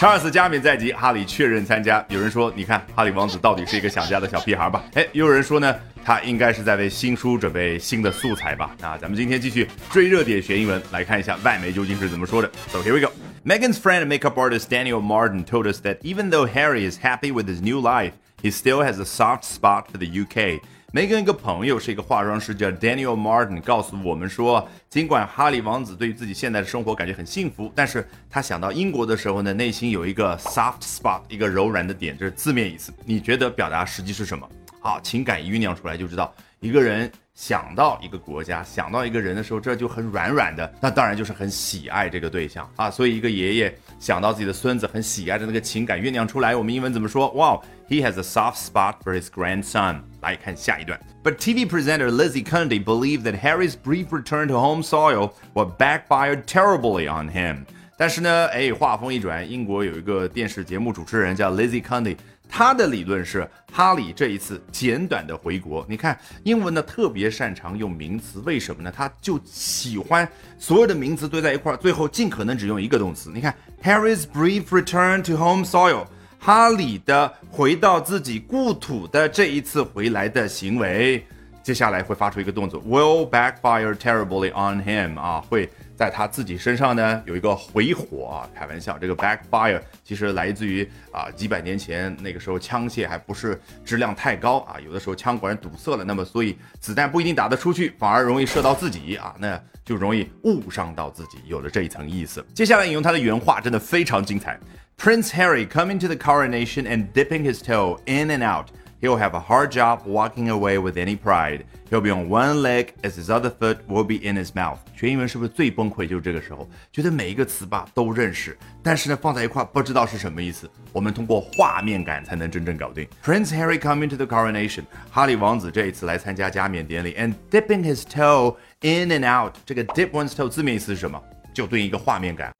查尔斯加冕在即，哈里确认参加。有人说，你看哈里王子到底是一个想家的小屁孩吧？哎，又有人说呢，他应该是在为新书准备新的素材吧？那咱们今天继续追热点学英文，来看一下外媒究竟是怎么说的。So here we go. Megan's friend and makeup artist Daniel Martin told us that even though Harry is happy with his new life, he still has a soft spot for the UK. 梅根一个朋友是一个化妆师，叫 Daniel Martin，告诉我们说，尽管哈利王子对于自己现在的生活感觉很幸福，但是他想到英国的时候呢，内心有一个 soft spot，一个柔软的点，这是字面意思。你觉得表达实际是什么？好，情感一酝酿出来就知道，一个人想到一个国家，想到一个人的时候，这就很软软的，那当然就是很喜爱这个对象啊。所以一个爷爷想到自己的孙子，很喜爱的那个情感酝酿出来，我们英文怎么说？哇，He has a soft spot for his grandson。来看下一段。But TV presenter Lizzie Cundy believed that Harry's brief return to home soil would backfire terribly on him. 但是呢，哎，话锋一转，英国有一个电视节目主持人叫 Lizzie Cundy，他的理论是哈里这一次简短的回国。你看，英文呢特别擅长用名词，为什么呢？他就喜欢所有的名词堆在一块儿，最后尽可能只用一个动词。你看，Harry's brief return to home soil。哈里的回到自己故土的这一次回来的行为，接下来会发出一个动作，will backfire terribly on him 啊，会在他自己身上呢有一个回火啊。开玩笑，这个 backfire 其实来自于啊几百年前那个时候枪械还不是质量太高啊，有的时候枪管堵塞了，那么所以子弹不一定打得出去，反而容易射到自己啊，那就容易误伤到自己，有了这一层意思。接下来引用他的原话，真的非常精彩。Prince Harry coming to the coronation and dipping his toe in and out. He'll have a hard job walking away with any pride. He'll be on one leg as his other foot will be in his mouth. 学英文是不是最崩溃就是这个时候？觉得每一个词吧都认识，但是呢放在一块不知道是什么意思。我们通过画面感才能真正搞定。Prince Harry coming to the coronation，哈利王子这一次来参加加冕典礼，and dipping his toe in and out。这个 dip one's toe 字面意思是什么？就对应一个画面感。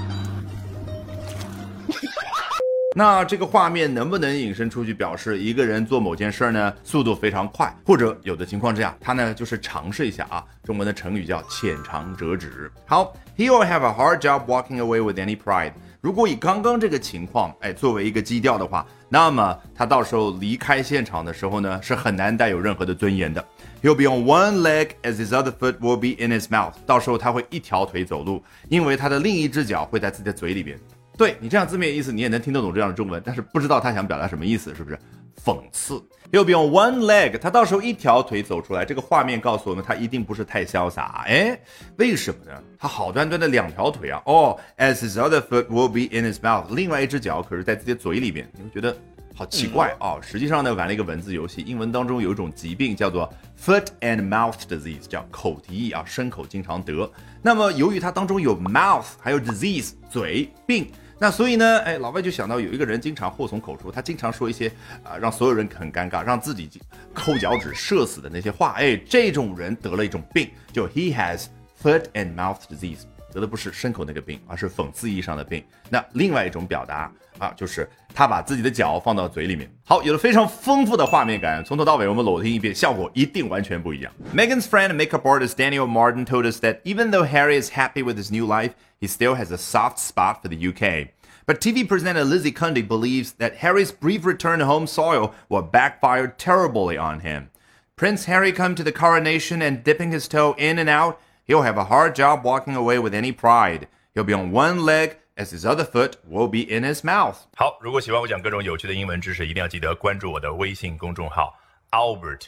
那这个画面能不能引申出去，表示一个人做某件事儿呢，速度非常快，或者有的情况之下，他呢就是尝试一下啊。中文的成语叫浅尝辄止。好，He will have a hard job walking away with any pride。如果以刚刚这个情况，哎，作为一个基调的话，那么他到时候离开现场的时候呢，是很难带有任何的尊严的。He'll be on one leg as his other foot will be in his mouth。到时候他会一条腿走路，因为他的另一只脚会在自己的嘴里边。对你这样字面意思，你也能听得懂这样的中文，但是不知道他想表达什么意思，是不是？讽刺。右边用 one leg，他到时候一条腿走出来，这个画面告诉我们，他一定不是太潇洒。哎，为什么呢？他好端端的两条腿啊。哦，as his other foot will be in his mouth，另外一只脚可是在自己的嘴里面，你会觉得好奇怪哦。实际上呢，玩了一个文字游戏，英文当中有一种疾病叫做 foot and mouth disease，叫口蹄疫啊，牲口经常得。那么由于它当中有 mouth，还有 disease，嘴病。那所以呢，哎，老外就想到有一个人经常祸从口出，他经常说一些啊让所有人很尴尬，让自己抠脚趾射死的那些话，哎，这种人得了一种病，就 he has foot and mouth disease，得的不是牲口那个病，而是讽刺意义上的病。那另外一种表达啊，就是他把自己的脚放到嘴里面。好，有了非常丰富的画面感，从头到尾我们裸听一遍，效果一定完全不一样。Megan's friend and makeup artist Daniel Martin told us that even though Harry is happy with his new life. he still has a soft spot for the UK. But TV presenter Lizzie Cundy believes that Harry's brief return to home soil will backfire terribly on him. Prince Harry come to the coronation and dipping his toe in and out, he'll have a hard job walking away with any pride. He'll be on one leg as his other foot will be in his mouth. 好，如果喜欢我讲各种有趣的英文知识，一定要记得关注我的微信公众号 Albert。